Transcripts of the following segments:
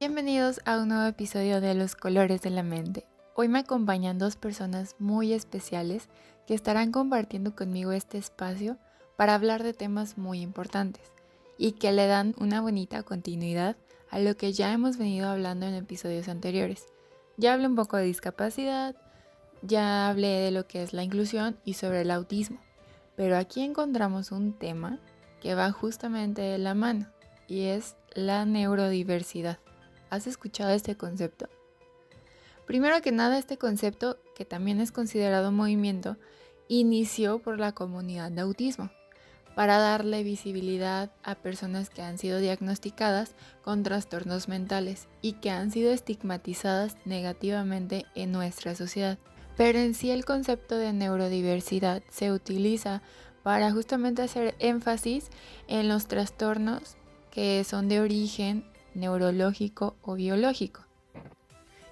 Bienvenidos a un nuevo episodio de Los Colores de la Mente. Hoy me acompañan dos personas muy especiales que estarán compartiendo conmigo este espacio para hablar de temas muy importantes y que le dan una bonita continuidad a lo que ya hemos venido hablando en episodios anteriores. Ya hablé un poco de discapacidad, ya hablé de lo que es la inclusión y sobre el autismo, pero aquí encontramos un tema que va justamente de la mano y es la neurodiversidad. ¿Has escuchado este concepto? Primero que nada, este concepto, que también es considerado movimiento, inició por la comunidad de autismo, para darle visibilidad a personas que han sido diagnosticadas con trastornos mentales y que han sido estigmatizadas negativamente en nuestra sociedad. Pero en sí el concepto de neurodiversidad se utiliza para justamente hacer énfasis en los trastornos que son de origen neurológico o biológico,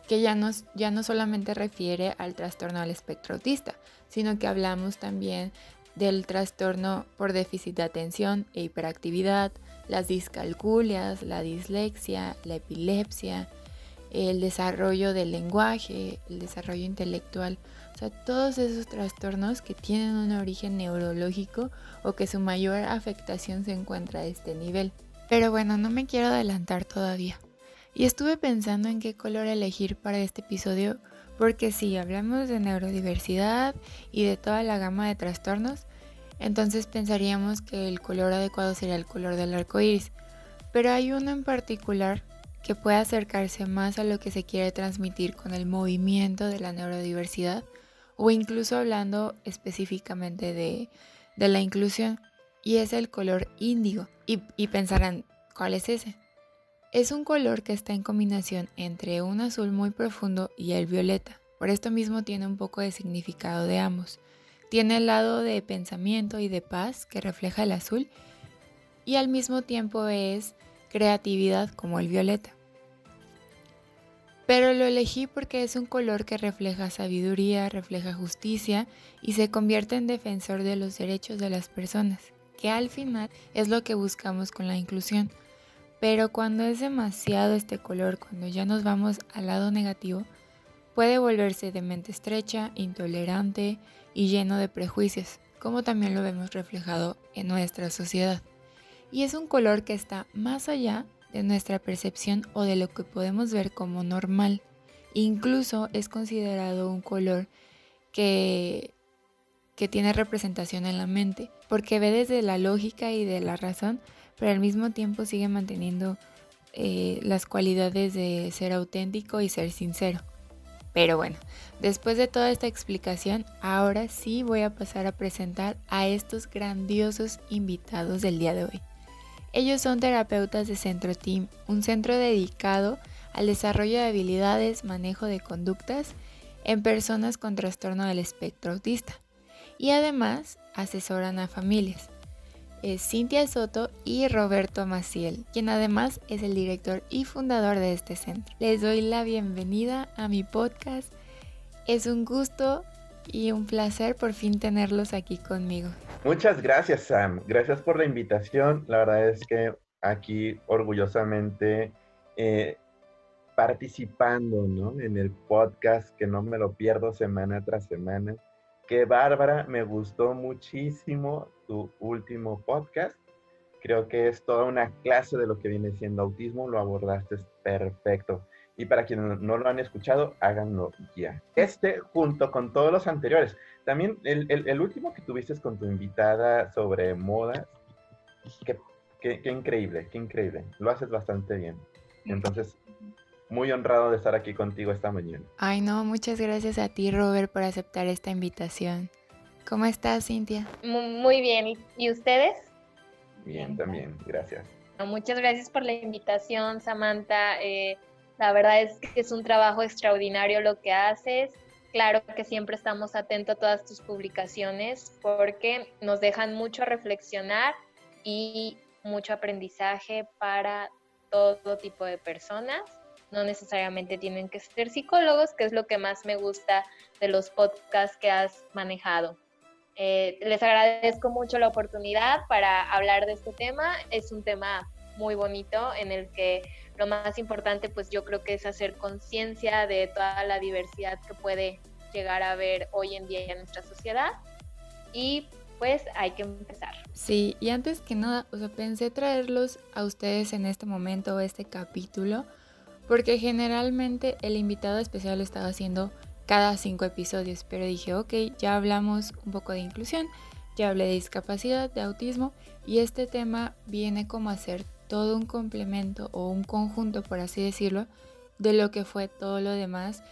que ya, ya no solamente refiere al trastorno del espectro autista, sino que hablamos también del trastorno por déficit de atención e hiperactividad, las discalculias, la dislexia, la epilepsia, el desarrollo del lenguaje, el desarrollo intelectual, o sea, todos esos trastornos que tienen un origen neurológico o que su mayor afectación se encuentra a este nivel. Pero bueno, no me quiero adelantar todavía. Y estuve pensando en qué color elegir para este episodio porque si hablamos de neurodiversidad y de toda la gama de trastornos, entonces pensaríamos que el color adecuado sería el color del arco iris. Pero hay uno en particular que puede acercarse más a lo que se quiere transmitir con el movimiento de la neurodiversidad o incluso hablando específicamente de, de la inclusión y es el color índigo. Y, pensarán, ¿cuál es ese? Es un color que está en combinación entre un azul muy profundo y el violeta. Por esto mismo tiene un poco de significado de ambos. Tiene el lado de pensamiento y de paz que refleja el azul y al mismo tiempo es creatividad como el violeta. Pero lo elegí porque es un color que refleja sabiduría, refleja justicia y se convierte en defensor de los derechos de las personas que al final es lo que buscamos con la inclusión. Pero cuando es demasiado este color, cuando ya nos vamos al lado negativo, puede volverse de mente estrecha, intolerante y lleno de prejuicios, como también lo vemos reflejado en nuestra sociedad. Y es un color que está más allá de nuestra percepción o de lo que podemos ver como normal. Incluso es considerado un color que que tiene representación en la mente, porque ve desde la lógica y de la razón, pero al mismo tiempo sigue manteniendo eh, las cualidades de ser auténtico y ser sincero. Pero bueno, después de toda esta explicación, ahora sí voy a pasar a presentar a estos grandiosos invitados del día de hoy. Ellos son terapeutas de Centro Team, un centro dedicado al desarrollo de habilidades, manejo de conductas en personas con trastorno del espectro autista y además asesoran a familias. Es Cintia Soto y Roberto Maciel, quien además es el director y fundador de este centro. Les doy la bienvenida a mi podcast. Es un gusto y un placer por fin tenerlos aquí conmigo. Muchas gracias Sam, gracias por la invitación. La verdad es que aquí orgullosamente eh, participando en el podcast que no me lo pierdo semana tras semana. Qué bárbara, me gustó muchísimo tu último podcast. Creo que es toda una clase de lo que viene siendo autismo, lo abordaste perfecto. Y para quienes no lo han escuchado, háganlo ya. Este, junto con todos los anteriores, también el, el, último que tuviste con tu invitada sobre modas, qué, qué, qué increíble, qué increíble. Lo haces bastante bien. Entonces, muy honrado de estar aquí contigo esta mañana. Ay, no, muchas gracias a ti, Robert, por aceptar esta invitación. ¿Cómo estás, Cintia? Muy bien, ¿y ustedes? Bien, también, gracias. Muchas gracias por la invitación, Samantha. Eh, La verdad es que es un trabajo extraordinario lo que haces. Claro que siempre estamos atentos a todas tus publicaciones porque nos dejan mucho a reflexionar y mucho aprendizaje para todo tipo de personas. No necesariamente tienen que ser psicólogos, que es lo que más me gusta de los podcasts que has manejado. Eh, les agradezco mucho la oportunidad para hablar de este tema. Es un tema muy bonito en el que lo más importante pues yo creo que es hacer conciencia de toda la diversidad que puede llegar a haber hoy en día en nuestra sociedad y pues hay que empezar. Sí, y antes que nada, o sea, pensé traerlos a ustedes en este momento, este capítulo, porque generalmente el invitado especial lo estaba haciendo cada cinco episodios, pero dije, ok, ya hablamos un poco de inclusión, ya hablé de discapacidad, de autismo, y este tema viene como a ser todo un complemento o un conjunto, por así decirlo, de lo que fue todo lo demás.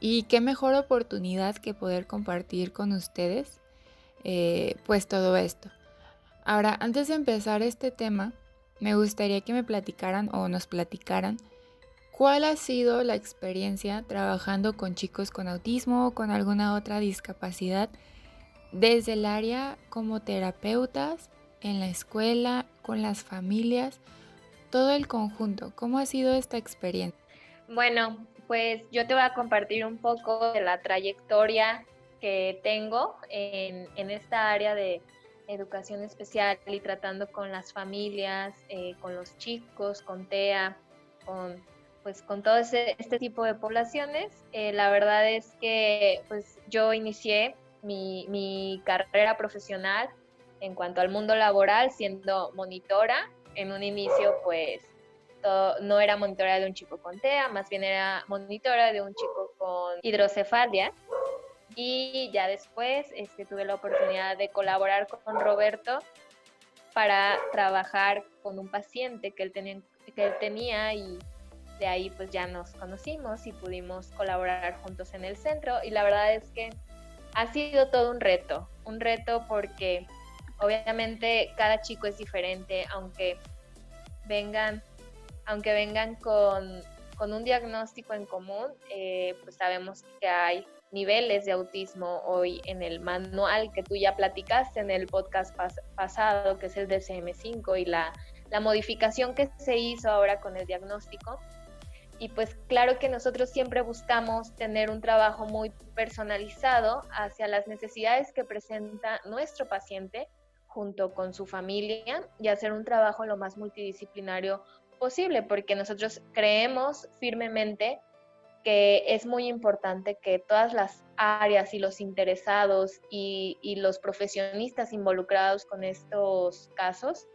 Y qué mejor oportunidad que poder compartir con ustedes eh, pues todo esto. Ahora, antes de empezar este tema, me gustaría que me platicaran o nos platicaran cuál ha sido la experiencia trabajando con chicos con autismo o con alguna otra discapacidad desde el área como terapeutas, en la escuela, con las familias, todo el conjunto. ¿Cómo ha sido esta experiencia? Bueno, pues yo te voy a compartir un poco de la trayectoria que tengo en, esta área de educación especial y tratando con las familias, eh, con los chicos, con TEA, con pues con todo ese, este tipo de poblaciones. Eh, la verdad es que pues yo inicié mi, mi, carrera profesional en cuanto al mundo laboral siendo monitora. En un inicio pues no era monitora de un chico con TEA, más bien era monitora de un chico con hidrocefalia y ya después este, tuve la oportunidad de colaborar con Roberto para trabajar con un paciente que él, tenía, que él tenía y de ahí pues ya nos conocimos y pudimos colaborar juntos en el centro y la verdad es que ha sido todo un reto, un reto porque obviamente cada chico es diferente, aunque vengan, aunque vengan con, con un diagnóstico en común, eh, pues sabemos que hay niveles de autismo hoy en el manual que tú ya platicaste en el podcast pasado, que es el DCM5 y la, la modificación que se hizo ahora con el diagnóstico. Y pues claro que nosotros siempre buscamos tener un trabajo muy personalizado hacia las necesidades que presenta nuestro paciente junto con su familia y hacer un trabajo lo más multidisciplinario posible, porque nosotros creemos firmemente que es muy importante que todas las áreas y los interesados y, los profesionistas involucrados con estos casos,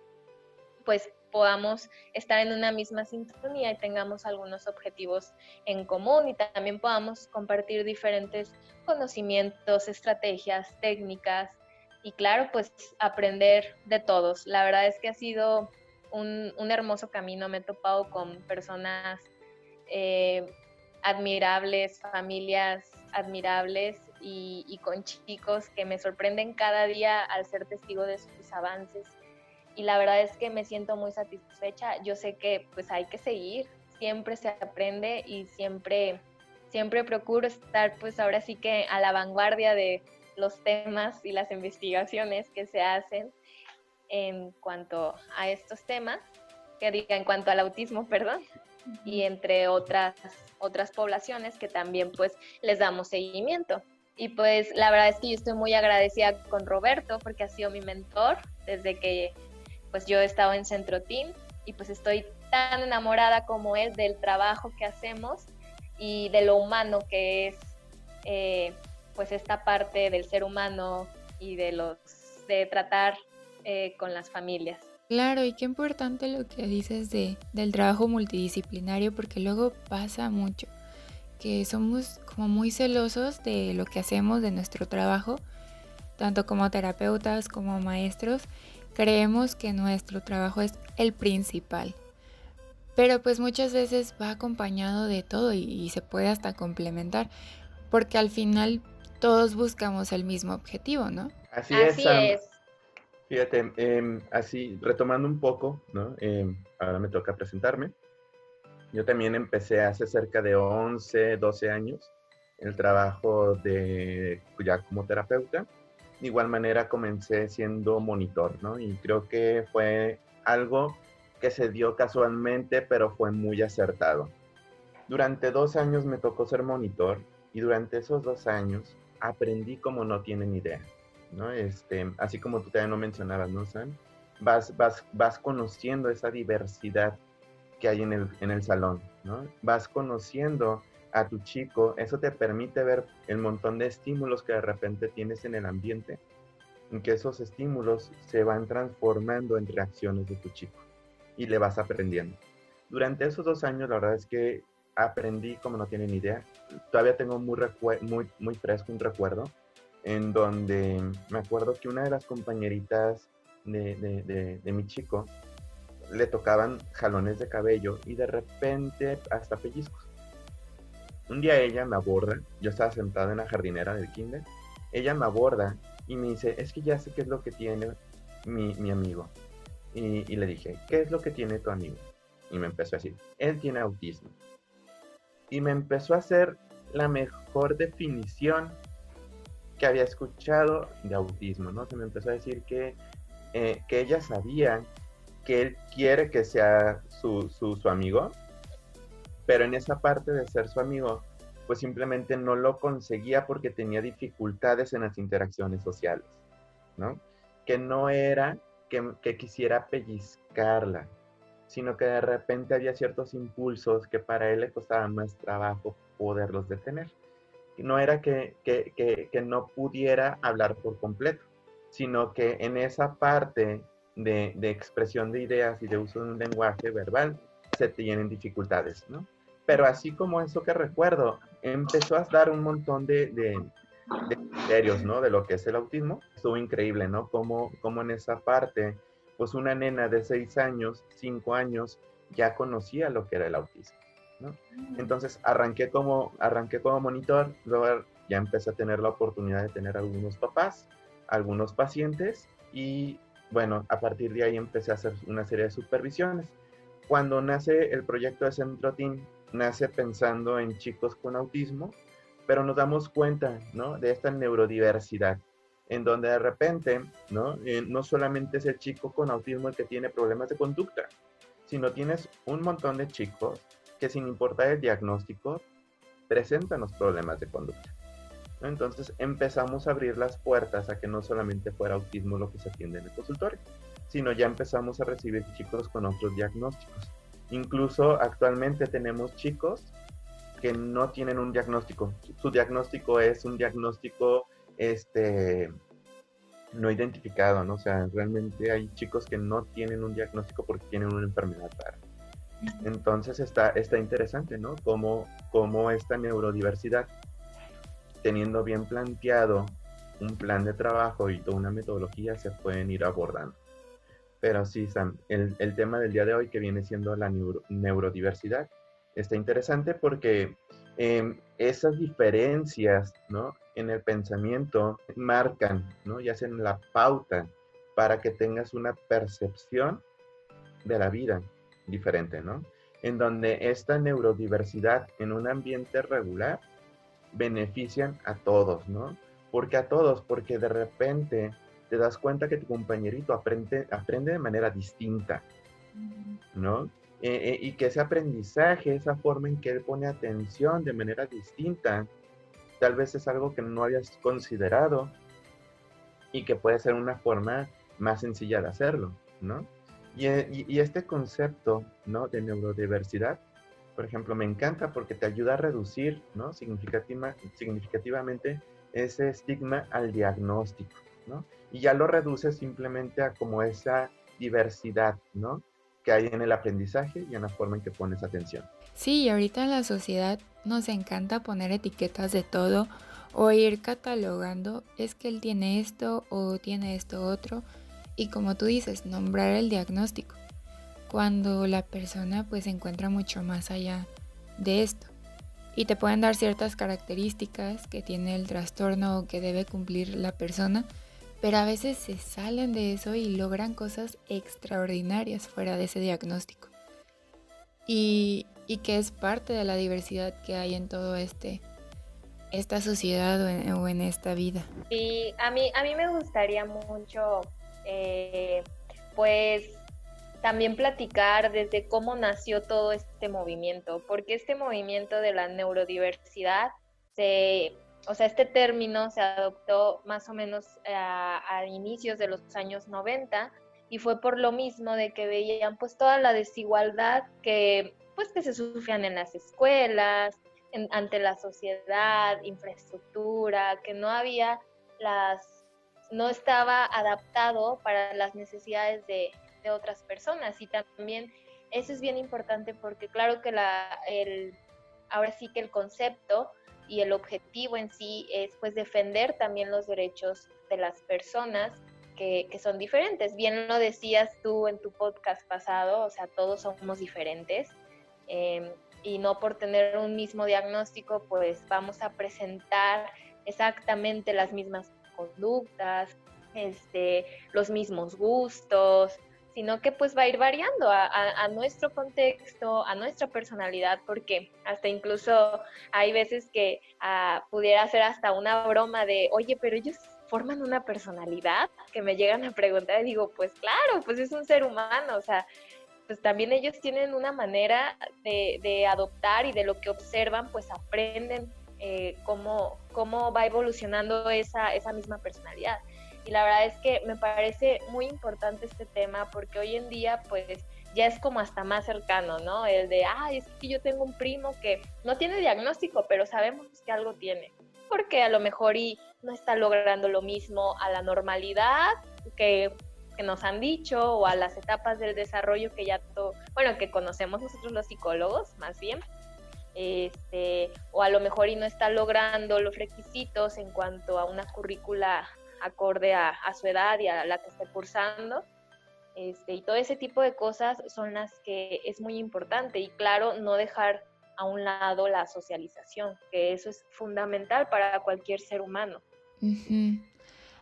pues podamos estar en una misma sintonía y tengamos algunos objetivos en común y también podamos compartir diferentes conocimientos, estrategias, técnicas y claro, pues aprender de todos. La verdad es que ha sido un, hermoso camino, me he topado con personas eh, admirables, familias admirables y, con chicos que me sorprenden cada día al ser testigo de sus avances. Y la verdad es que me siento muy satisfecha. Yo sé que pues hay que seguir, siempre se aprende y siempre, siempre procuro estar pues ahora sí que a la vanguardia de los temas y las investigaciones que se hacen en cuanto a estos temas, que diga en cuanto al autismo, perdón y entre otras, otras poblaciones que también pues les damos seguimiento. Y pues la verdad es que yo estoy muy agradecida con Roberto porque ha sido mi mentor desde que pues yo he estado en Centro Team y pues estoy tan enamorada como él del trabajo que hacemos y de lo humano que es eh, pues esta parte del ser humano y de los de tratar eh, con las familias. Claro, y qué importante lo que dices de, del trabajo multidisciplinario, porque luego pasa mucho que somos como muy celosos de lo que hacemos, de nuestro trabajo, tanto como terapeutas como maestros, creemos que nuestro trabajo es el principal. Pero pues muchas veces va acompañado de todo y, se puede hasta complementar, porque al final todos buscamos el mismo objetivo, ¿no? Así, es. Fíjate, em, así retomando un poco, ¿no? Em, ahora me toca presentarme. Yo también empecé hace cerca de 11, 12 años el trabajo de ya como terapeuta. De igual manera comencé siendo monitor, ¿no? Y creo que fue algo que se dio casualmente, pero fue muy acertado. Durante dos años me tocó ser monitor y durante esos dos años aprendí como no tienen idea, ¿no? Este, así como tú también lo mencionabas, ¿no, Sam? Vas, vas, vas conociendo esa diversidad que hay en el, en el salón, ¿no? Vas conociendo a tu chico, eso te permite ver el montón de estímulos que de repente tienes en el ambiente, en que esos estímulos se van transformando en reacciones de tu chico y le vas aprendiendo. Durante esos dos años, la verdad es que aprendí como no tienen idea. Todavía tengo muy, muy, fresco un recuerdo en donde me acuerdo que una de las compañeritas de, de, de mi chico le tocaban jalones de cabello y de repente hasta pellizcos. Un día ella me aborda, yo estaba sentado en la jardinera del kinder, ella me aborda y me dice, es que ya sé qué es lo que tiene mi, mi amigo. Y, le dije, ¿qué es lo que tiene tu amigo? Y me empezó a decir, él tiene autismo. Y me empezó a hacer la mejor definición que había escuchado de autismo, ¿no? Se me empezó a decir que, eh, que ella sabía que él quiere que sea su, su, su amigo, pero en esa parte de ser su amigo, pues simplemente no lo conseguía porque tenía dificultades en las interacciones sociales, ¿no? Que no era que, que quisiera pellizcarla, sino que de repente había ciertos impulsos que para él le costaba más trabajo poderlos detener. No era que, que, que, que no pudiera hablar por completo, sino que en esa parte de, de, expresión de ideas y de uso de un lenguaje verbal se tienen dificultades, ¿no? Pero así como eso que recuerdo, empezó a dar un montón de, de, de criterios, ¿no? De lo que es el autismo. Estuvo increíble, ¿no? Como, como en esa parte, pues una nena de seis años, cinco años, ya conocía lo que era el autismo, ¿no? Entonces arranqué como, arranqué como monitor, luego ya empecé a tener la oportunidad de tener algunos papás, algunos pacientes y bueno, a partir de ahí empecé a hacer una serie de supervisiones. Cuando nace el proyecto de Centro Team, nace pensando en chicos con autismo, pero nos damos cuenta, ¿no? De esta neurodiversidad, en donde de repente, ¿no? Eh, no solamente es el chico con autismo el que tiene problemas de conducta, sino tienes un montón de chicos que sin importar el diagnóstico, presentan los problemas de conducta. Entonces empezamos a abrir las puertas a que no solamente fuera autismo lo que se atiende en el consultorio, sino ya empezamos a recibir chicos con otros diagnósticos. Incluso actualmente tenemos chicos que no tienen un diagnóstico. Su diagnóstico es un diagnóstico este, no identificado, ¿no? O sea, realmente hay chicos que no tienen un diagnóstico porque tienen una enfermedad rara. Entonces está, está interesante, ¿no? Como, como esta neurodiversidad, teniendo bien planteado un plan de trabajo y toda una metodología, se pueden ir abordando. Pero sí, Sam, el, el, tema del día de hoy que viene siendo la neuro, neurodiversidad está interesante porque eh, esas diferencias ¿no? en el pensamiento marcan, ¿no? y hacen la pauta para que tengas una percepción de la vida diferente, ¿no? En donde esta neurodiversidad en un ambiente regular benefician a todos, ¿no? Porque a todos, porque de repente te das cuenta que tu compañerito aprende, aprende de manera distinta, ¿no? Eh, eh, y que ese aprendizaje, esa forma en que él pone atención de manera distinta, tal vez es algo que no habías considerado y que puede ser una forma más sencilla de hacerlo, ¿no? Y, eh, y, y este concepto, ¿no? De neurodiversidad, por ejemplo, me encanta porque te ayuda a reducir, ¿no? Significativa, significativamente ese estigma al diagnóstico, ¿no? Y ya lo reduce simplemente a como esa diversidad, ¿no? Que hay en el aprendizaje y en la forma en que pones atención. Sí, y ahorita en la sociedad nos encanta poner etiquetas de todo o ir catalogando, es que él tiene esto o tiene esto otro, y como tú dices, nombrar el diagnóstico, cuando la persona pues se encuentra mucho más allá de esto. Y te pueden dar ciertas características que tiene el trastorno o que debe cumplir la persona, pero a veces se salen de eso y logran cosas extraordinarias fuera de ese diagnóstico. Y, y que es parte de la diversidad que hay en todo este esta sociedad o en, esta vida. Y a mí, a mí me gustaría mucho, eh, pues, también platicar desde cómo nació todo este movimiento, porque este movimiento de la neurodiversidad, se, o sea, este término se adoptó más o menos a, a inicios de los años 90 y fue por lo mismo de que veían pues toda la desigualdad que pues que se sufrían en las escuelas, ante la sociedad, infraestructura, que no había las, no estaba adaptado para las necesidades de, de otras personas. Y también eso es bien importante porque claro que la, el, ahora sí que el concepto y el objetivo en sí es pues defender también los derechos de las personas que, que, son diferentes. Bien lo decías tú en tu podcast pasado, o sea, todos somos diferentes. Eh, y no por tener un mismo diagnóstico, pues vamos a presentar exactamente las mismas conductas, este, los mismos gustos, sino que pues va a ir variando a, nuestro contexto, a nuestra personalidad, porque hasta incluso hay veces que ah, pudiera ser hasta una broma de, oye, pero ellos forman una personalidad, que me llegan a preguntar y digo, pues claro, pues es un ser humano, o sea, pues también ellos tienen una manera de, adoptar y de lo que observan, pues aprenden eh, cómo, cómo va evolucionando esa, esa misma personalidad. Y la verdad es que me parece muy importante este tema porque hoy en día pues ya es como hasta más cercano, ¿no? El de, ay, es que yo tengo un primo que no tiene diagnóstico, pero sabemos que algo tiene. Porque a lo mejor y no está logrando lo mismo a la normalidad que que nos han dicho o a las etapas del desarrollo que ya, bueno, que conocemos nosotros los psicólogos, más bien, este, o a lo mejor y no está logrando los requisitos en cuanto a una currícula acorde a, su edad y a la que esté cursando. Este, y todo ese tipo de cosas son las que es muy importante y claro, no dejar a un lado la socialización, que eso es fundamental para cualquier ser humano.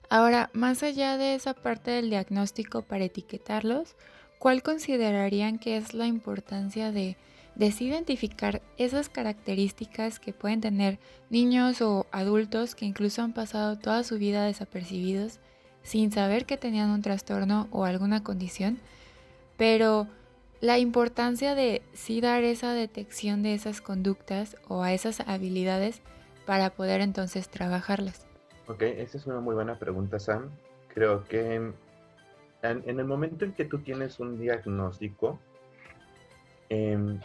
Ahora, más allá de esa parte del diagnóstico para etiquetarlos, ¿cuál considerarían que es la importancia de desidentificar esas características que pueden tener niños o adultos que incluso han pasado toda su vida desapercibidos sin saber que tenían un trastorno o alguna condición, pero la importancia de sí dar esa detección de esas conductas o a esas habilidades para poder entonces trabajarlas. Ok, esa es una muy buena pregunta, Sam. Creo que en, el momento en que tú tienes un diagnóstico, em,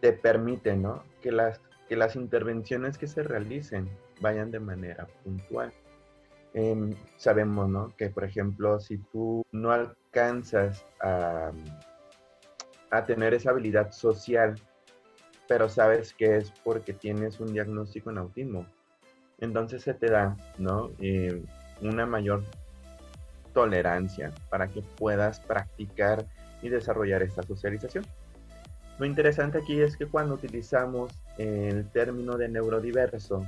te permite, ¿no? Que las, que las intervenciones que se realicen vayan de manera puntual. Em, sabemos, ¿no? Que, por ejemplo, si tú no alcanzas a, tener esa habilidad social, pero sabes que es porque tienes un diagnóstico en autismo, entonces se te da, ¿no? Eh, una mayor tolerancia para que puedas practicar y desarrollar esta socialización. Lo interesante aquí es que cuando utilizamos el término de neurodiverso,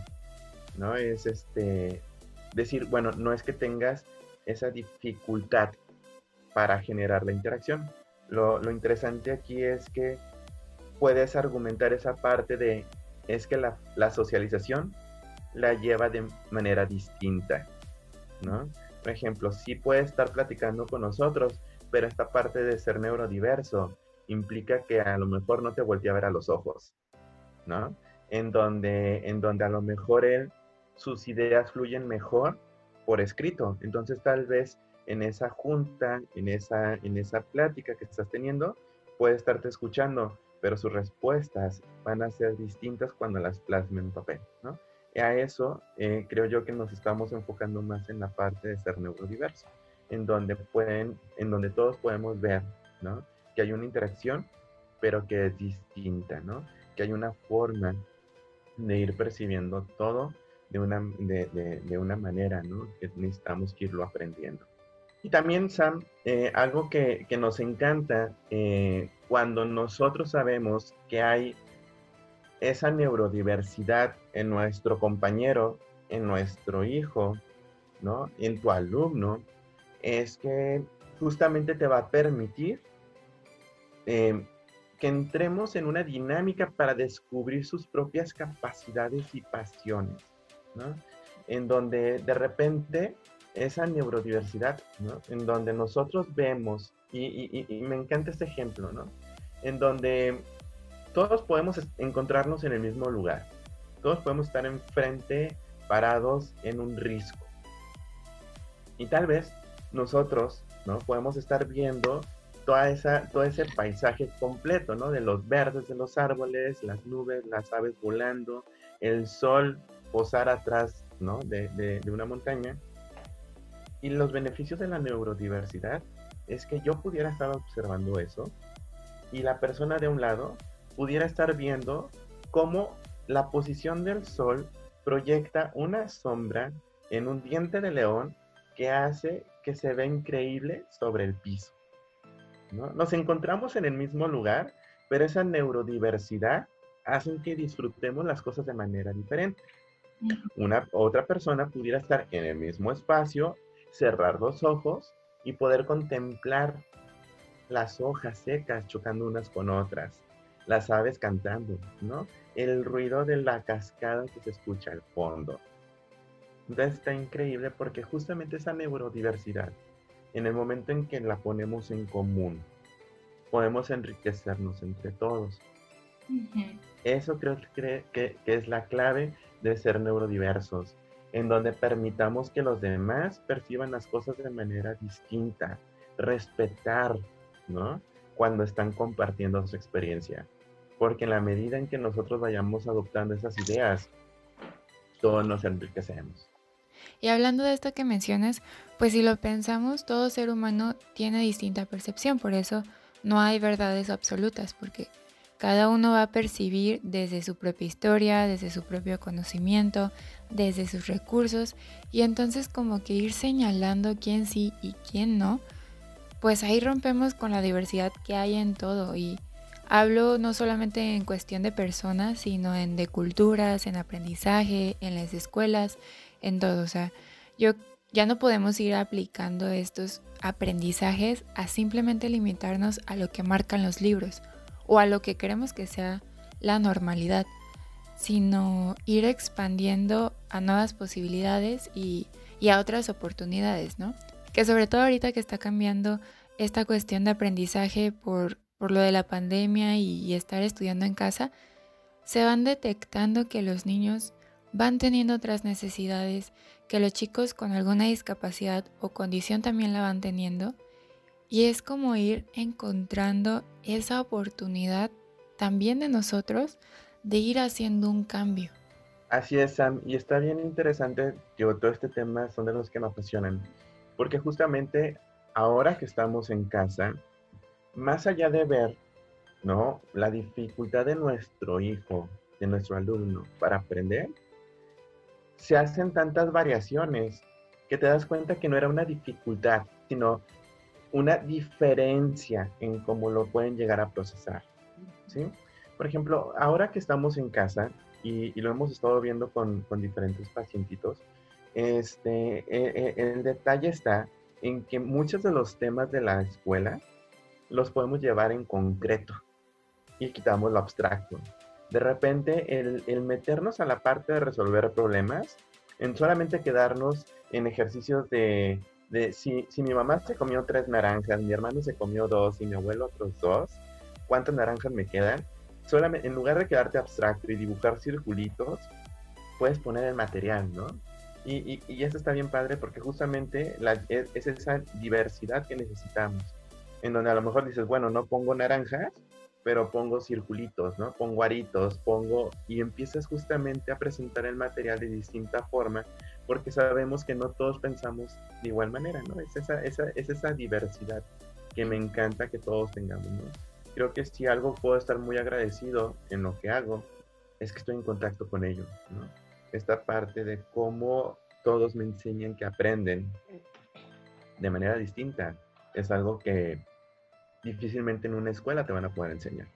¿no? Es este, decir, bueno, no es que tengas esa dificultad para generar la interacción. Lo, lo interesante aquí es que puedes argumentar esa parte de, es que la, la socialización la lleva de manera distinta, ¿no? Por ejemplo, sí puede estar platicando con nosotros, pero esta parte de ser neurodiverso implica que a lo mejor no te voltea a ver a los ojos, ¿no? En donde, en donde a lo mejor él, sus ideas fluyen mejor por escrito. Entonces tal vez en esa junta, en esa, en esa plática que estás teniendo, puede estarte escuchando, pero sus respuestas van a ser distintas cuando las plasmen en papel, ¿no? a eso eh, creo yo que nos estamos enfocando más en la parte de ser neurodiverso, en donde pueden, en donde todos podemos ver, ¿no? Que hay una interacción, pero que es distinta, ¿no? Que hay una forma de ir percibiendo todo de una, de, de, una manera, ¿no? Que necesitamos irlo aprendiendo. Y también, Sam, eh, algo que, que, nos encanta eh, cuando nosotros sabemos que hay esa neurodiversidad en nuestro compañero, en nuestro hijo, ¿no? En tu alumno, es que justamente te va a permitir eh, que entremos en una dinámica para descubrir sus propias capacidades y pasiones, ¿no? En donde de repente esa neurodiversidad, ¿no? En donde nosotros vemos, y, y me encanta este ejemplo, ¿no? En donde todos podemos encontrarnos en el mismo lugar, todos podemos estar enfrente, parados en un risco. Y tal vez nosotros, ¿no? Podemos estar viendo toda esa, todo ese paisaje completo, ¿no? De los verdes de los árboles, las nubes, las aves volando, el sol posar atrás, ¿no? De, de una montaña. Y los beneficios de la neurodiversidad es que yo pudiera estar observando eso y la persona de un lado pudiera estar viendo cómo la posición del sol proyecta una sombra en un diente de león que hace que se vea increíble sobre el piso. Nos encontramos en el mismo lugar, pero esa neurodiversidad hace que disfrutemos las cosas de manera diferente. Una otra persona pudiera estar en el mismo espacio, cerrar los ojos y poder contemplar las hojas secas chocando unas con otras, las aves cantando, ¿no? El ruido de la cascada que se escucha al fondo. Entonces está increíble porque justamente esa neurodiversidad en el momento en que la ponemos en común, podemos enriquecernos entre todos. Eso creo que, que, es la clave de ser neurodiversos, en donde permitamos que los demás perciban las cosas de manera distinta, respetar, ¿no? Cuando están compartiendo su experiencia. Porque en la medida en que nosotros vayamos adoptando esas ideas, todos nos enriquecemos. Y hablando de esto que mencionas, pues si lo pensamos, todo ser humano tiene distinta percepción, por eso no hay verdades absolutas, porque cada uno va a percibir desde su propia historia, desde su propio conocimiento, desde sus recursos, y entonces como que ir señalando quién sí y quién no, pues ahí rompemos con la diversidad que hay en todo. Y hablo no solamente en cuestión de personas, sino en de culturas, en aprendizaje, en las escuelas, en todo. O sea, yo ya no podemos ir aplicando estos aprendizajes a simplemente limitarnos a lo que marcan los libros o a lo que queremos que sea la normalidad, sino ir expandiendo a nuevas posibilidades y, a otras oportunidades, ¿no? Que sobre todo ahorita que está cambiando esta cuestión de aprendizaje por, por lo de la pandemia y estar estudiando en casa, se van detectando que los niños van teniendo otras necesidades que los chicos con alguna discapacidad o condición también la van teniendo. Y es como ir encontrando esa oportunidad también de nosotros de ir haciendo un cambio. Así es, Sam, y está bien interesante, que todo este tema son de los que me apasionan, porque justamente ahora que estamos en casa, más allá de ver, ¿no? La dificultad de nuestro hijo, de nuestro alumno para aprender, se hacen tantas variaciones que te das cuenta que no era una dificultad, sino una diferencia en cómo lo pueden llegar a procesar. ¿sí? Por ejemplo, ahora que estamos en casa y, lo hemos estado viendo con, diferentes pacientitos, este, e, e, el detalle está en que muchos de los temas de la escuela los podemos llevar en concreto y quitamos lo abstracto de repente el, meternos a la parte de resolver problemas, en solamente quedarnos en ejercicios de, si, mi mamá se comió tres naranjas, mi hermano se comió dos y mi abuelo otros dos, ¿cuántas naranjas me quedan? Solamente, en lugar de quedarte abstracto y dibujar circulitos, puedes poner el material, ¿no? Y, y, eso está bien padre porque justamente es, es, esa diversidad que necesitamos. En donde a lo mejor dices, bueno, no pongo naranjas, pero pongo circulitos, ¿no? Pongo aritos, pongo y empiezas justamente a presentar el material de distinta forma porque sabemos que no todos pensamos de igual manera, ¿no? Es esa, esa, es esa diversidad que me encanta que todos tengamos, ¿no? Creo que si algo puedo estar muy agradecido en lo que hago, es que estoy en contacto con ellos, ¿no? Esta parte de cómo todos me enseñan que aprenden de manera distinta es algo que difícilmente en una escuela te van a poder enseñar.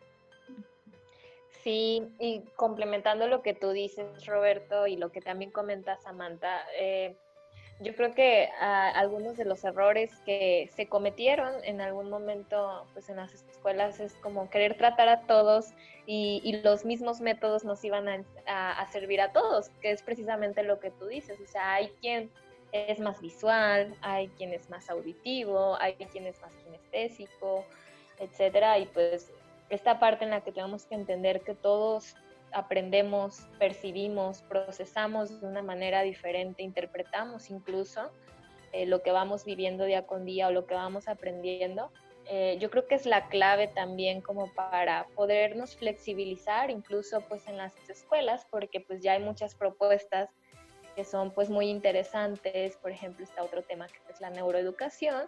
Sí, y complementando lo que tú dices, Roberto, y lo que también comenta Samantha, eh, yo creo que ah, algunos de los errores que se cometieron en algún momento pues en las escuelas es como querer tratar a todos y, los mismos métodos nos iban a, servir a todos, que es precisamente lo que tú dices. O sea, hay quien es más visual, hay quien es más auditivo, hay quien es más kinestésico, etcétera. Y pues esta parte en la que tenemos que entender que todos aprendemos, percibimos, procesamos de una manera diferente, interpretamos incluso eh, lo que vamos viviendo día con día o lo que vamos aprendiendo. Eh, yo creo que es la clave también como para podernos flexibilizar incluso pues en las escuelas porque pues ya hay muchas propuestas que son pues muy interesantes, por ejemplo está otro tema que es la neuroeducación,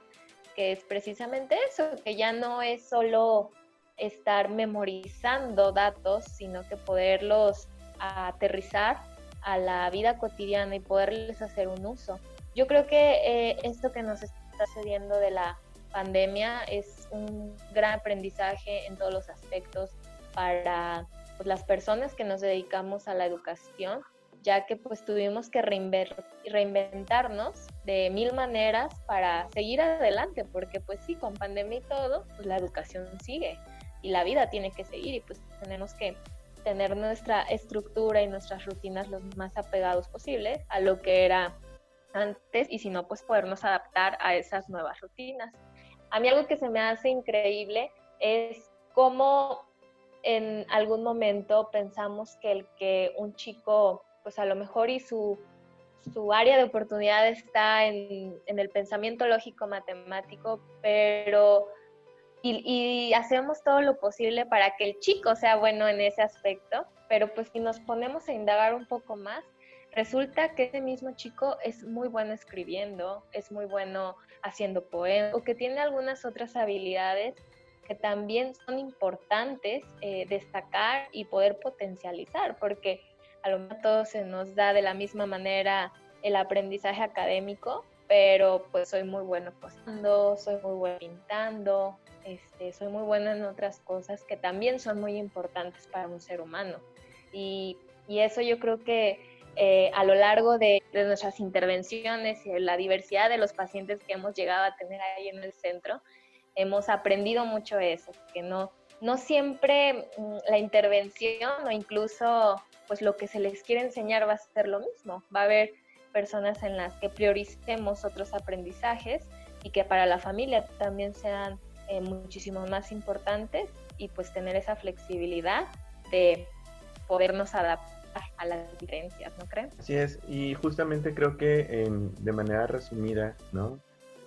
que es precisamente eso, que ya no es solo estar memorizando datos, sino que poderlos aterrizar a la vida cotidiana y poderles hacer un uso. Yo creo que eh, esto que nos está sucediendo de la pandemia es un gran aprendizaje en todos los aspectos para pues, las personas que nos dedicamos a la educación, ya que pues tuvimos que reinventarnos de mil maneras para seguir adelante, porque pues sí, con pandemia y todo, pues la educación sigue y la vida tiene que seguir y pues tenemos que tener nuestra estructura y nuestras rutinas lo más apegados posibles a lo que era antes y si no, pues podernos adaptar a esas nuevas rutinas. A mí algo que se me hace increíble es cómo en algún momento pensamos que el que un chico, pues a lo mejor y su, su área de oportunidad está en, en el pensamiento lógico matemático, pero y, hacemos todo lo posible para que el chico sea bueno en ese aspecto, pero pues si nos ponemos a indagar un poco más, resulta que ese mismo chico es muy bueno escribiendo, es muy bueno haciendo poemas o que tiene algunas otras habilidades que también son importantes eh, destacar y poder potencializar, porque a lo mejor todo se nos da de la misma manera el aprendizaje académico, pero pues soy muy bueno postando, soy muy bueno pintando, este, soy muy buena en otras cosas que también son muy importantes para un ser humano. Y, eso yo creo que eh, a lo largo de, nuestras intervenciones y la diversidad de los pacientes que hemos llegado a tener ahí en el centro, hemos aprendido mucho eso, que no, no siempre mm, la intervención o incluso pues lo que se les quiere enseñar va a ser lo mismo. Va a haber personas en las que prioricemos otros aprendizajes y que para la familia también sean eh, muchísimo más importantes y pues tener esa flexibilidad de podernos adaptar a las diferencias, ¿no creen? Así es, y justamente creo que de manera resumida, ¿no?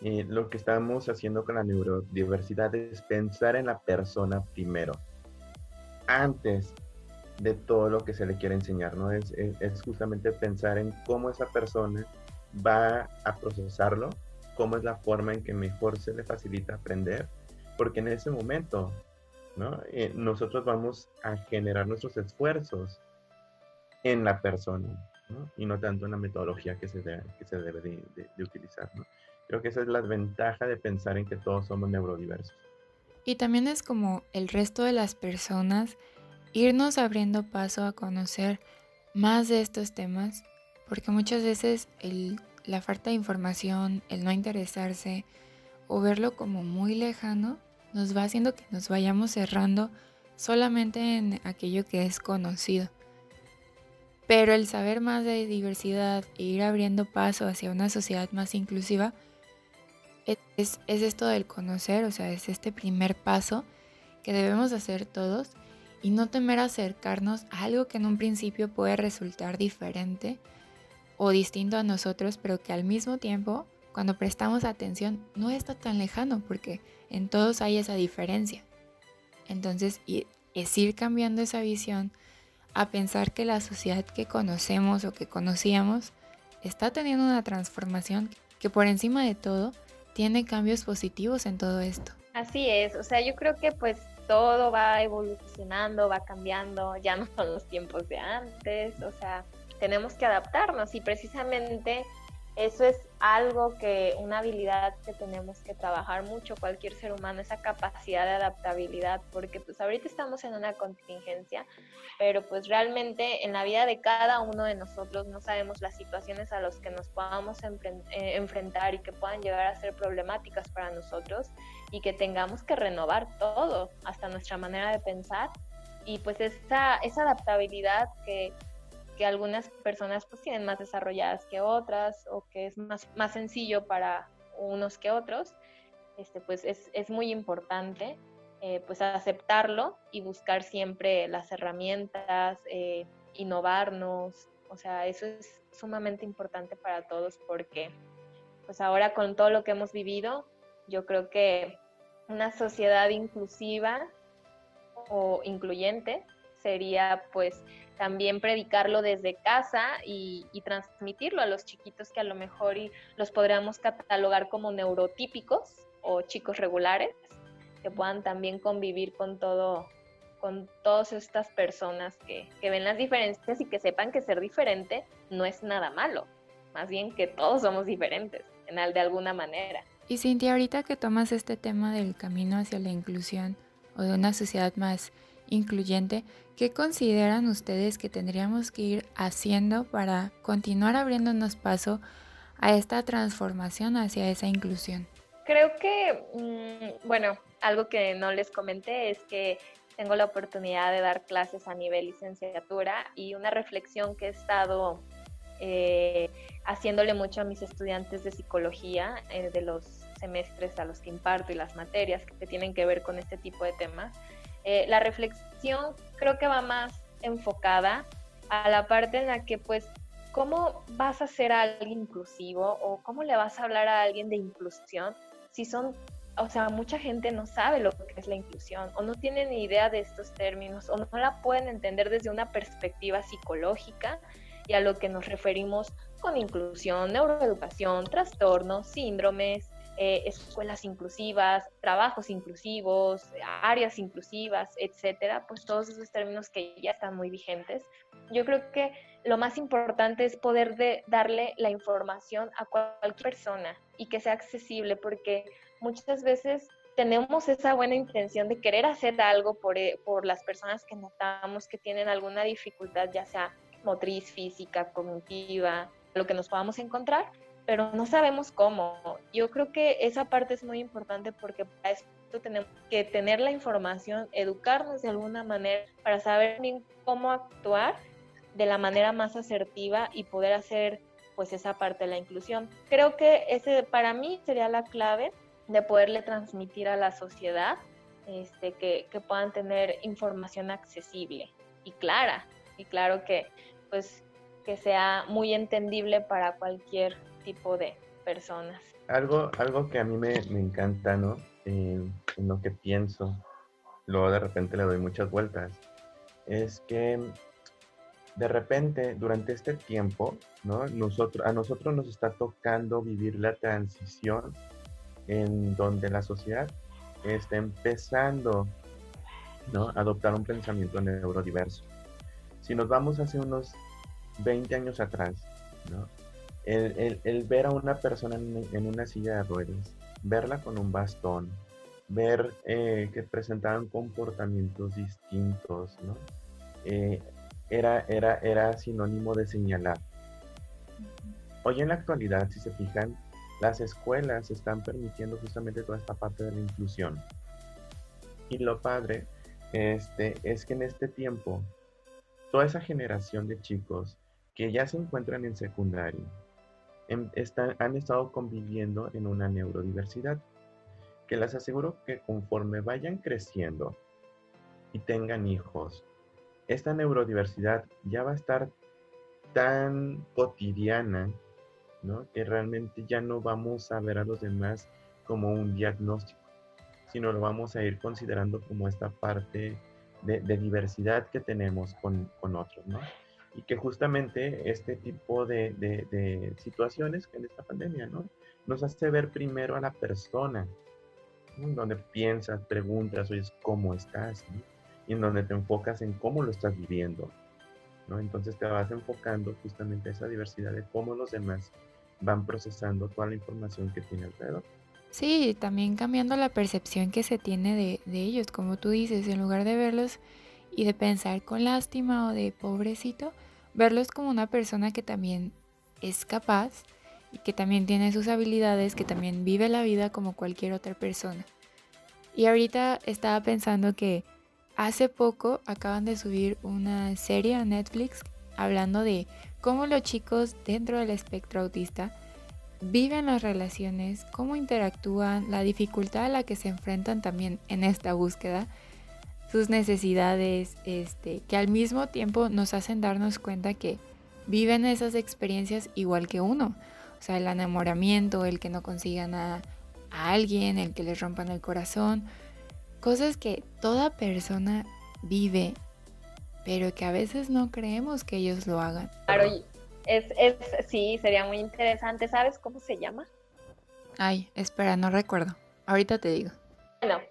Eh, lo que estamos haciendo con la neurodiversidad es pensar en la persona primero, antes de todo lo que se le quiere enseñar, ¿no? Es, es justamente pensar en cómo esa persona va a procesarlo, cómo es la forma en que mejor se le facilita aprender porque en ese momento, ¿no? Eh, nosotros vamos a generar nuestros esfuerzos en la persona, ¿no? Y no tanto en la metodología que se, debe, de, utilizar, ¿no? Creo que esa es la ventaja de pensar en que todos somos neurodiversos. Y también es como el resto de las personas irnos abriendo paso a conocer más de estos temas, porque muchas veces la falta de información, el no interesarse o verlo como muy lejano, nos va haciendo que nos vayamos cerrando solamente en aquello que es conocido. Pero el saber más de diversidad e ir abriendo paso hacia una sociedad más inclusiva es, esto del conocer, o sea, es este primer paso que debemos hacer todos y no temer acercarnos a algo que en un principio puede resultar diferente o distinto a nosotros, pero que al mismo tiempo, cuando prestamos atención, no está tan lejano porque en todos hay esa diferencia. Entonces es ir cambiando esa visión a pensar que la sociedad que conocemos o que conocíamos está teniendo una transformación que por encima de todo tiene cambios positivos en todo esto. Así es, o sea, yo creo que pues todo va evolucionando, va cambiando, ya no son los tiempos de antes, o sea, tenemos que adaptarnos y precisamente eso es algo que, una habilidad que tenemos que trabajar mucho cualquier ser humano, esa capacidad de adaptabilidad, porque pues ahorita estamos en una contingencia, pero pues realmente en la vida de cada uno de nosotros no sabemos las situaciones a las que nos podamos eh, enfrentar y que puedan llegar a ser problemáticas para nosotros y que tengamos que renovar todo, hasta nuestra manera de pensar. Y pues esa, esa adaptabilidad que, que algunas personas pues tienen más desarrolladas que otras o que es más, más sencillo para unos que otros, este, pues es, es muy importante eh, pues aceptarlo y buscar siempre las herramientas, eh, innovarnos, o sea, eso es sumamente importante para todos porque pues ahora con todo lo que hemos vivido, yo creo que una sociedad inclusiva o incluyente sería pues también predicarlo desde casa y, transmitirlo a los chiquitos que a lo mejor los podríamos catalogar como neurotípicos o chicos regulares, que puedan también convivir con todo con todas estas personas que, que ven las diferencias y que sepan que ser diferente no es nada malo, más bien que todos somos diferentes en de alguna manera. Y Cintia, ahorita que tomas este tema del camino hacia la inclusión o de una sociedad más incluyente, ¿qué consideran ustedes que tendríamos que ir haciendo para continuar abriéndonos paso a esta transformación hacia esa inclusión? Creo que, mm, bueno, algo que no les comenté es que tengo la oportunidad de dar clases a nivel licenciatura y una reflexión que he estado eh, haciéndole mucho a mis estudiantes de psicología eh, de los semestres a los que imparto y las materias que tienen que ver con este tipo de temas. Eh, la reflexión creo que va más enfocada a la parte en la que pues cómo vas a ser alguien inclusivo o cómo le vas a hablar a alguien de inclusión si son, o sea, mucha gente no sabe lo que es la inclusión o no tiene ni idea de estos términos o no la pueden entender desde una perspectiva psicológica y a lo que nos referimos con inclusión, neuroeducación, trastornos, síndromes, eh, escuelas inclusivas, trabajos inclusivos, áreas inclusivas, etcétera, pues todos esos términos que ya están muy vigentes. Yo creo que lo más importante es poder de darle la información a cualquier persona y que sea accesible, porque muchas veces tenemos esa buena intención de querer hacer algo por, eh, por las personas que notamos que tienen alguna dificultad, ya sea motriz, física, cognitiva, lo que nos podamos encontrar, pero no sabemos cómo. Yo creo que esa parte es muy importante porque para esto tenemos que tener la información, educarnos de alguna manera para saber bien cómo actuar de la manera más asertiva y poder hacer pues esa parte de la inclusión. Creo que ese para mí sería la clave de poderle transmitir a la sociedad este, que, que puedan tener información accesible y clara y claro que pues que sea muy entendible para cualquier tipo de personas. Algo, algo que a mí me, encanta, ¿no? en lo que pienso, luego de repente le doy muchas vueltas, es que de repente, durante este tiempo, ¿no? Nosotros, a nosotros nos está tocando vivir la transición en donde la sociedad está empezando ¿no? a adoptar un pensamiento neurodiverso. Si nos vamos hace unos 20 años atrás, ¿no? el, ver a una persona en, una silla de ruedas, verla con un bastón, ver eh, que presentaban comportamientos distintos, ¿no? Eh, era, era, era sinónimo de señalar. Hoy en la actualidad, si se fijan, las escuelas están permitiendo justamente toda esta parte de la inclusión. Y lo padre este, es que en este tiempo, toda esa generación de chicos que ya se encuentran en secundaria, han estado conviviendo en una neurodiversidad, que les aseguro que conforme vayan creciendo y tengan hijos, esta neurodiversidad ya va a estar tan cotidiana, ¿no? Que realmente ya no vamos a ver a los demás como un diagnóstico, sino lo vamos a ir considerando como esta parte de, diversidad que tenemos con, con otros, ¿no? y que justamente este tipo de, de, situaciones que en esta pandemia, ¿no? Nos hace ver primero a la persona, donde piensas, preguntas, oyes, ¿cómo estás? Y en donde te enfocas en cómo lo estás viviendo, ¿no? Entonces te vas enfocando justamente a esa diversidad de cómo los demás van procesando toda la información que tiene alrededor. Sí, también cambiando la percepción que se tiene de, ellos, como tú dices, en lugar de verlos y de pensar con lástima o de pobrecito, verlos como una persona que también es capaz y que también tiene sus habilidades, que también vive la vida como cualquier otra persona. Y ahorita estaba pensando que hace poco acaban de subir una serie a Netflix hablando de cómo los chicos dentro del espectro autista viven las relaciones, cómo interactúan, la dificultad a la que se enfrentan también en esta búsqueda, sus necesidades, este, que al mismo tiempo nos hacen darnos cuenta que viven esas experiencias igual que uno. O sea, el enamoramiento, el que no consigan a, a alguien, el que les rompan el corazón, cosas que toda persona vive, pero que a veces no creemos que ellos lo hagan. Es, es, sí, sería muy interesante. ¿Sabes cómo se llama? Ay, espera, no recuerdo. Ahorita te digo. Bueno,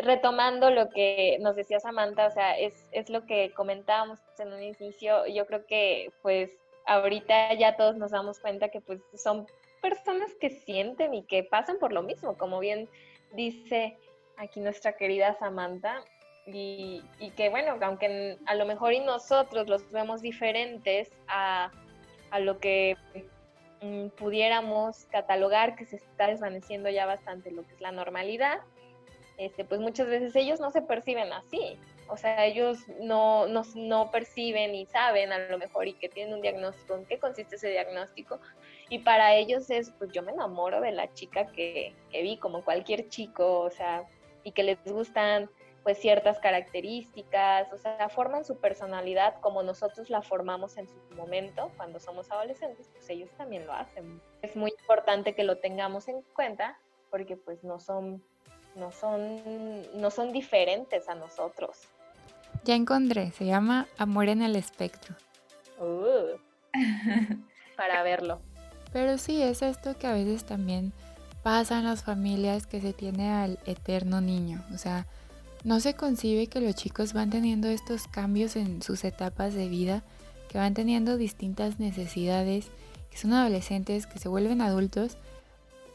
retomando lo que nos decía Samantha, o sea, es, es lo que comentábamos en un inicio, yo creo que pues ahorita ya todos nos damos cuenta que pues son personas que sienten y que pasan por lo mismo, como bien dice aquí nuestra querida Samantha, y, y que bueno, aunque a lo mejor y nosotros los vemos diferentes a, a lo que mm, pudiéramos catalogar que se está desvaneciendo ya bastante lo que es la normalidad, este, pues muchas veces ellos no se perciben así. O sea, ellos no, no, no, perciben y saben a lo mejor y que tienen un diagnóstico, en qué consiste ese diagnóstico. Y para ellos es, pues yo me enamoro de la chica que, que vi, como cualquier chico, o sea, y que les gustan pues ciertas características, o sea, forman su personalidad como nosotros la formamos en su momento cuando somos adolescentes, pues ellos también lo hacen. Es muy importante que lo tengamos en cuenta porque pues no son no son, no son diferentes a nosotros. Ya encontré, se llama Amor en el Espectro. Uh, para verlo. Pero sí, es esto que a veces también pasa en las familias que se tiene al eterno niño. O sea, no se concibe que los chicos van teniendo estos cambios en sus etapas de vida, que van teniendo distintas necesidades, que son adolescentes, que se vuelven adultos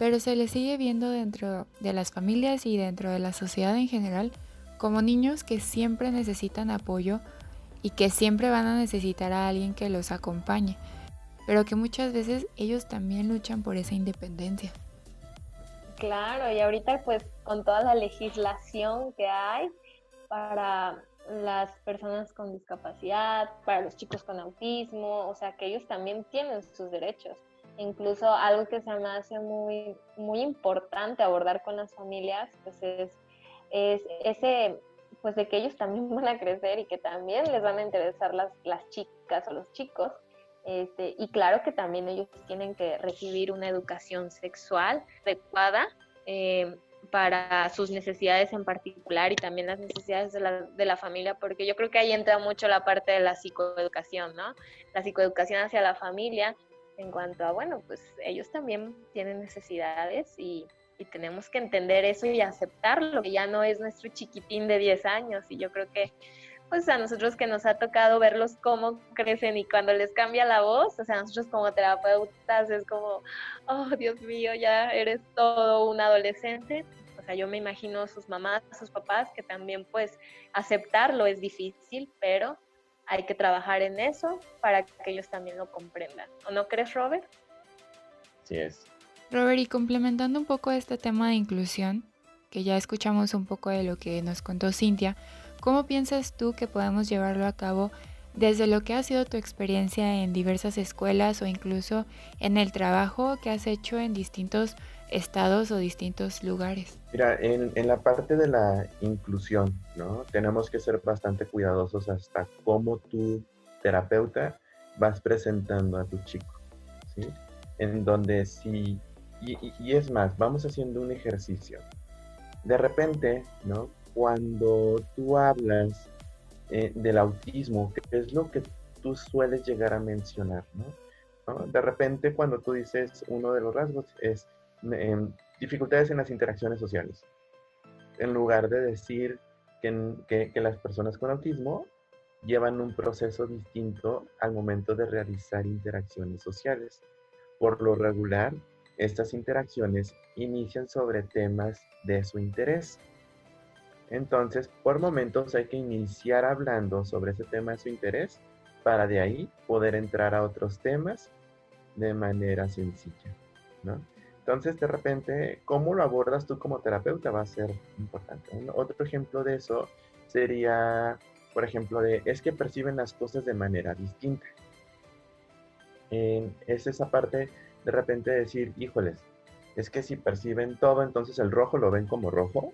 pero se les sigue viendo dentro de las familias y dentro de la sociedad en general como niños que siempre necesitan apoyo y que siempre van a necesitar a alguien que los acompañe, pero que muchas veces ellos también luchan por esa independencia. Claro, y ahorita pues con toda la legislación que hay para las personas con discapacidad, para los chicos con autismo, o sea que ellos también tienen sus derechos. Incluso algo que se me hace muy, muy importante abordar con las familias, pues es, es ese, pues de que ellos también van a crecer y que también les van a interesar las, las chicas o los chicos. Este, y claro que también ellos tienen que recibir una educación sexual adecuada eh, para sus necesidades en particular y también las necesidades de la, de la, familia, porque yo creo que ahí entra mucho la parte de la psicoeducación, ¿no? La psicoeducación hacia la familia en cuanto a, bueno, pues ellos también tienen necesidades y, tenemos que entender eso y aceptarlo, que ya no es nuestro chiquitín de 10 años y yo creo que pues a nosotros que nos ha tocado verlos cómo crecen y cuando les cambia la voz, o sea, nosotros como terapeutas es como, oh Dios mío, ya eres todo un adolescente. O sea, yo me imagino sus mamás, sus papás, que también pues aceptarlo es difícil, pero hay que trabajar en eso para que ellos también lo comprendan. ¿O no crees, Robert? Sí es. Robert, y complementando un poco este tema de inclusión, que ya escuchamos un poco de lo que nos contó Cintia, ¿cómo piensas tú que podemos llevarlo a cabo desde lo que ha sido tu experiencia en diversas escuelas o incluso en el trabajo que has hecho en distintos estados o distintos lugares? Mira, en, la parte de la inclusión, ¿no? Tenemos que ser bastante cuidadosos hasta cómo tu terapeuta vas presentando a tu chico, ¿sí? En donde si, y es más, vamos haciendo un ejercicio. De repente, ¿no? Cuando tú hablas eh, del autismo, que es lo que tú sueles llegar a mencionar, ¿no? ¿no? De repente cuando tú dices uno de los rasgos es dificultades en las interacciones sociales. En lugar de decir que, que, las personas con autismo llevan un proceso distinto al momento de realizar interacciones sociales. por lo regular, estas interacciones inician sobre temas de su interés. Entonces, por momentos hay que iniciar hablando sobre ese tema de su interés para de ahí poder entrar a otros temas de manera sencilla. Entonces, de repente, cómo lo abordas tú como terapeuta va a ser importante. Otro ejemplo de eso sería, por ejemplo, de es que perciben las cosas de manera distinta. es esa parte de repente decir, híjoles, es que si perciben todo, entonces el rojo lo ven como rojo,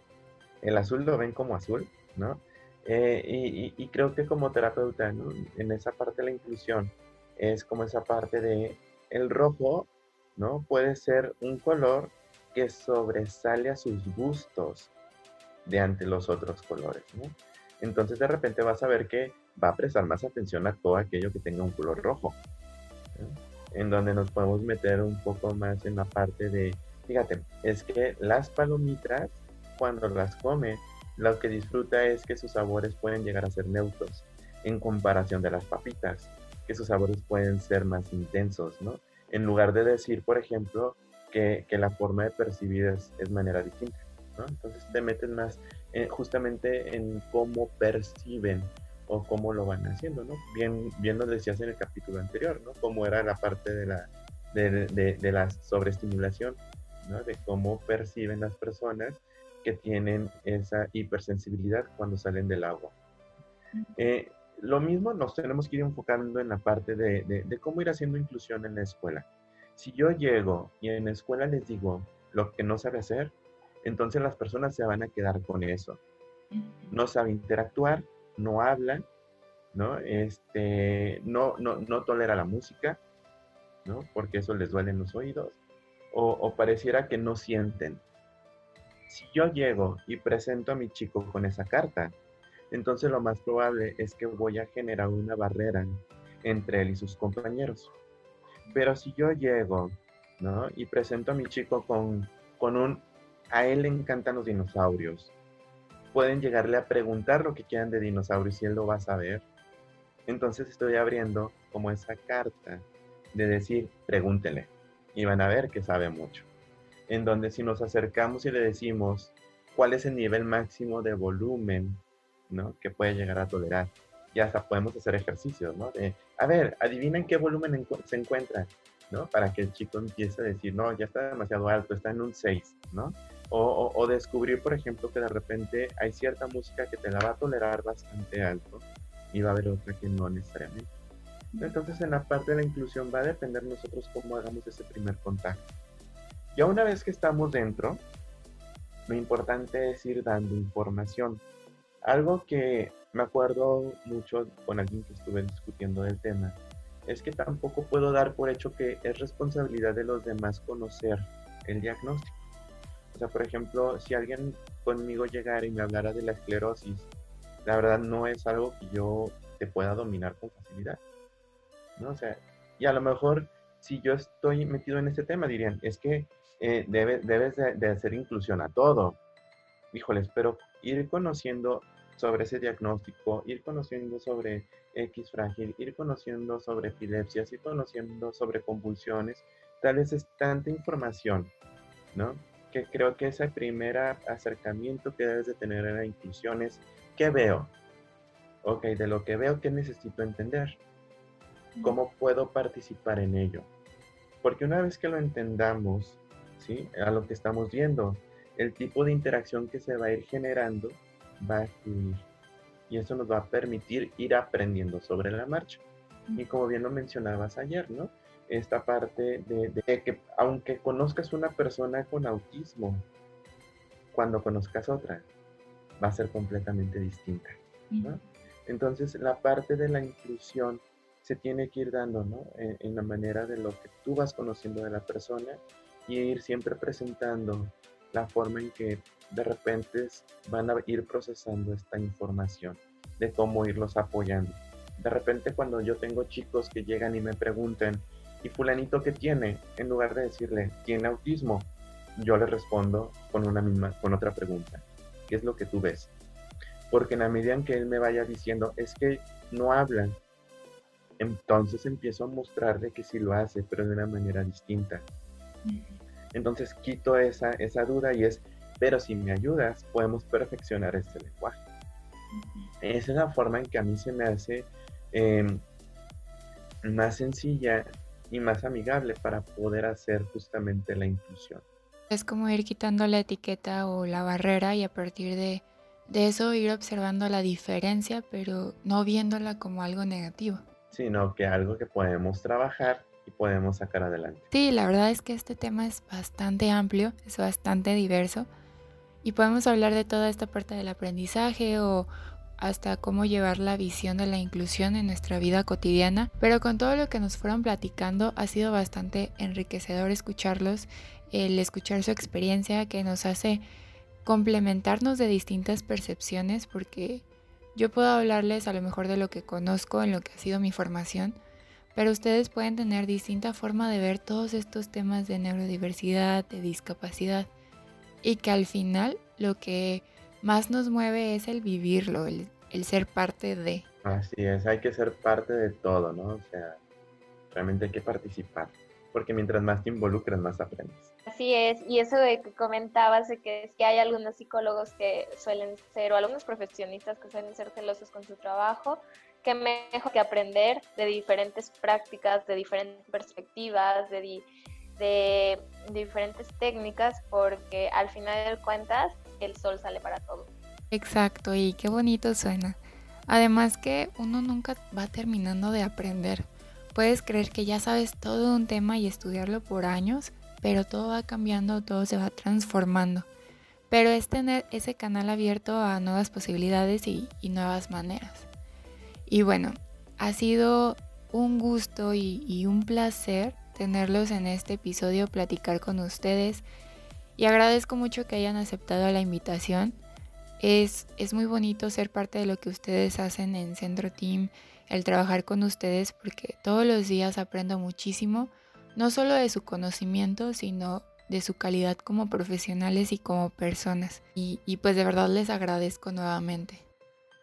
el azul lo ven como azul, ¿no? Eh, y, creo que como terapeuta, en esa parte de la inclusión, es como esa parte de el rojo, ¿no? Puede ser un color que sobresale a sus gustos de ante los otros colores, ¿no? Entonces de repente vas a ver que va a prestar más atención a todo aquello que tenga un color rojo, en donde nos podemos meter un poco más en la parte de, fíjate, es que las palomitas, cuando las come, lo que disfruta es que sus sabores pueden llegar a ser neutros en comparación de las papitas, que sus sabores pueden ser más intensos, ¿no? En lugar de decir, por ejemplo, que, la forma de percibir es, es manera distinta, ¿no? Entonces te metes más eh, justamente en cómo perciben o cómo lo van haciendo, ¿no? Bien, bien lo decías en el capítulo anterior, ¿no? Cómo era la parte de la, de, de la sobreestimulación, ¿no? De cómo perciben las personas que tienen esa hipersensibilidad cuando salen del agua. Eh, lo mismo nos tenemos que ir enfocando en la parte de, cómo ir haciendo inclusión en la escuela. Si yo llego y en la escuela les digo lo que no sabe hacer, entonces las personas se van a quedar con eso. No sabe interactuar, no habla, ¿no? Este, no, no, no tolera la música, ¿no? Porque eso les duele en los oídos. o pareciera que no sienten, si yo llego y presento a mi chico con esa carta, entonces lo más probable es que voy a generar una barrera entre él y sus compañeros. Pero si yo llego, ¿no? Y presento a mi chico con, con un, a él le encantan los dinosaurios. Pueden llegarle a preguntar lo que quieran de dinosaurios y él lo va a saber. Entonces estoy abriendo como esa carta de decir, pregúntele. Y van a ver que sabe mucho en donde si nos acercamos y le decimos cuál es el nivel máximo de volumen ¿no? que puede llegar a tolerar, ya hasta podemos hacer ejercicios, ¿no? De, a ver, adivinen qué volumen se encuentra, ¿no? Para que el chico empiece a decir, no, ya está demasiado alto, está en un 6, ¿no? O, o, descubrir, por ejemplo, que de repente hay cierta música que te la va a tolerar bastante alto y va a haber otra que no necesariamente. Entonces, en la parte de la inclusión va a depender nosotros cómo hagamos ese primer contacto. Ya una vez que estamos dentro, lo importante es ir dando información. Algo que me acuerdo mucho con alguien que estuve discutiendo del tema, es que tampoco puedo dar por hecho que es responsabilidad de los demás conocer el diagnóstico. O sea, por ejemplo, si alguien conmigo llegara y me hablara de la esclerosis, la verdad no es algo que yo te pueda dominar con facilidad. ¿no? O sea, y a lo mejor si yo estoy metido en ese tema, dirían, es que eh, debes de, hacer inclusión a todo. Híjoles, pero ir conociendo sobre ese diagnóstico, ir conociendo sobre X frágil, ir conociendo sobre epilepsias, ir conociendo sobre convulsiones, tal vez es tanta información, ¿no? Que creo que ese primer acercamiento que debes de tener en la inclusión es, ¿qué veo? Ok, de lo que veo, ¿qué necesito entender? ¿Cómo puedo participar en ello? Porque una vez que lo entendamos, a lo que estamos viendo. El tipo de interacción que se va a ir generando va a fluir. Y eso nos va a permitir ir aprendiendo sobre la marcha. Y como bien lo mencionabas ayer, ¿no? Esta parte de, que aunque conozcas una persona con autismo, cuando conozcas otra, va a ser completamente distinta. Entonces, la parte de la inclusión se tiene que ir dando, ¿no? En, en, la manera de lo que tú vas conociendo de la persona y ir siempre presentando la forma en que de repente van a ir procesando esta información, de cómo irlos apoyando. De repente cuando yo tengo chicos que llegan y me preguntan, ¿y fulanito qué tiene? En lugar de decirle, ¿tiene autismo? Yo le respondo con una misma, con otra pregunta. ¿Qué es lo que tú ves? Porque en la medida en que él me vaya diciendo, es que no hablan, entonces empiezo a mostrarle que sí lo hace, pero de una manera distinta. Entonces quito esa, esa duda y es, pero si me ayudas, podemos perfeccionar este lenguaje. Esa es la forma en que a mí se me hace em, más sencilla y más amigable para poder hacer justamente la inclusión. Es como ir quitando la etiqueta o la barrera y a partir de, de eso ir observando la diferencia, pero no viéndola como algo negativo. Sino que algo que podemos trabajar y podemos sacar adelante. Sí, la verdad es que este tema es bastante amplio, es bastante diverso y podemos hablar de toda esta parte del aprendizaje o hasta cómo llevar la visión de la inclusión en nuestra vida cotidiana, pero con todo lo que nos fueron platicando ha sido bastante enriquecedor escucharlos, el escuchar su experiencia que nos hace complementarnos de distintas percepciones porque yo puedo hablarles a lo mejor de lo que conozco, en lo que ha sido mi formación, pero ustedes pueden tener distinta forma de ver todos estos temas de neurodiversidad, de discapacidad, y que al final lo que más nos mueve es el vivirlo, el, ser parte de. Así es, hay que ser parte de todo, ¿no? O sea, realmente hay que participar, porque mientras más te involucras, más aprendes. Así es, y eso de que comentabas de que, es que hay algunos psicólogos que suelen ser, o algunos profesionistas que suelen ser celosos con su trabajo, qué mejor que aprender de diferentes prácticas, de diferentes perspectivas, de, de, diferentes técnicas, porque al final de cuentas el sol sale para todos. Exacto, y qué bonito suena. Además que uno nunca va terminando de aprender. Puedes creer que ya sabes todo un tema y estudiarlo por años, pero todo va cambiando, todo se va transformando. Pero es tener ese canal abierto a nuevas posibilidades y nuevas maneras. Y bueno, ha sido un gusto y, un placer tenerlos en este episodio, platicar con ustedes. Y agradezco mucho que hayan aceptado la invitación. Es, es muy bonito ser parte de lo que ustedes hacen en Centro Team, el trabajar con ustedes, porque todos los días aprendo muchísimo, no solo de su conocimiento, sino de su calidad como profesionales y como personas. Y, y pues de verdad les agradezco nuevamente.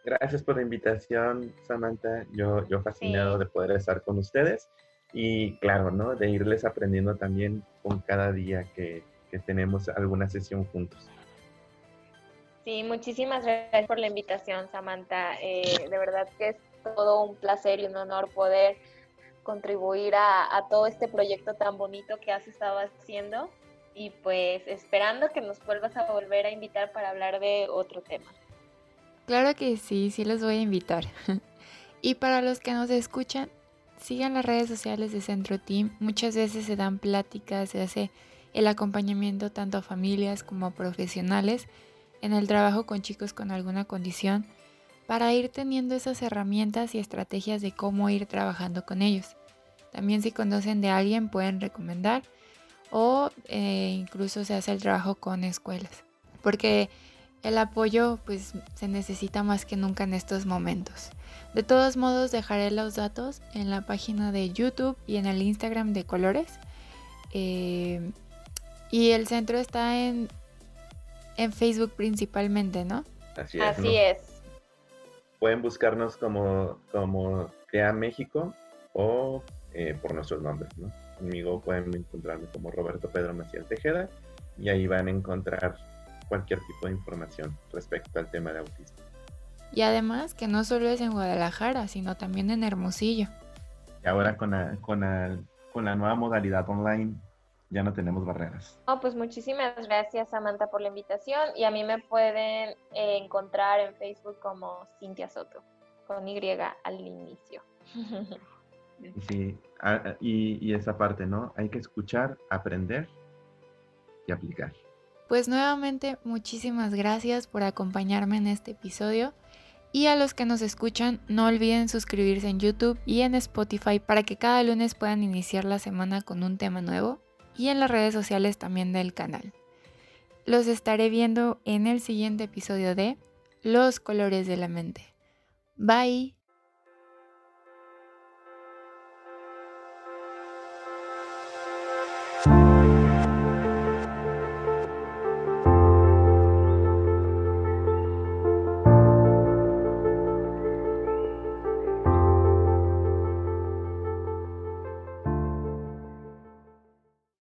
Gracias por la invitación, Samantha. Yo, yo fascinado de poder estar con ustedes y claro, ¿no? De irles aprendiendo también con cada día que, que tenemos alguna sesión juntos. Sí, muchísimas gracias por la invitación, Samantha. Eh, de verdad que es todo un placer y un honor poder contribuir a, a, todo este proyecto tan bonito que has estado haciendo y pues esperando que nos vuelvas a volver a invitar para hablar de otro tema. Claro que sí, sí los voy a invitar. y para los que nos escuchan, sigan las redes sociales de Centro Team. Muchas veces se dan pláticas, se hace el acompañamiento tanto a familias como a profesionales en el trabajo con chicos con alguna condición para ir teniendo esas herramientas y estrategias de cómo ir trabajando con ellos. También si conocen de alguien pueden recomendar o eh, incluso se hace el trabajo con escuelas. Porque el apoyo pues se necesita más que nunca en estos momentos. De todos modos dejaré los datos en la página de YouTube y en el Instagram de Colores. Eh, y el centro está en, en Facebook principalmente, ¿no? Así es. Así es. Pueden buscarnos como, como CREA México o eh, por nuestros nombres, ¿no? Conmigo pueden encontrarme como Roberto Pedro Maciel Tejeda y ahí van a encontrar cualquier tipo de información respecto al tema de autismo. Y además que no solo es en Guadalajara, sino también en Hermosillo. Y ahora con la, con con la nueva modalidad online ya no tenemos barreras. Oh, pues muchísimas gracias Samantha por la invitación y a mí me pueden eh, encontrar en Facebook como Cintia Soto, con Y al inicio. Sí, y, y esa parte, ¿no? Hay que escuchar, aprender y aplicar. Pues nuevamente muchísimas gracias por acompañarme en este episodio. Y a los que nos escuchan, no olviden suscribirse en YouTube y en Spotify para que cada lunes puedan iniciar la semana con un tema nuevo y en las redes sociales también del canal. Los estaré viendo en el siguiente episodio de Los colores de la mente. Bye.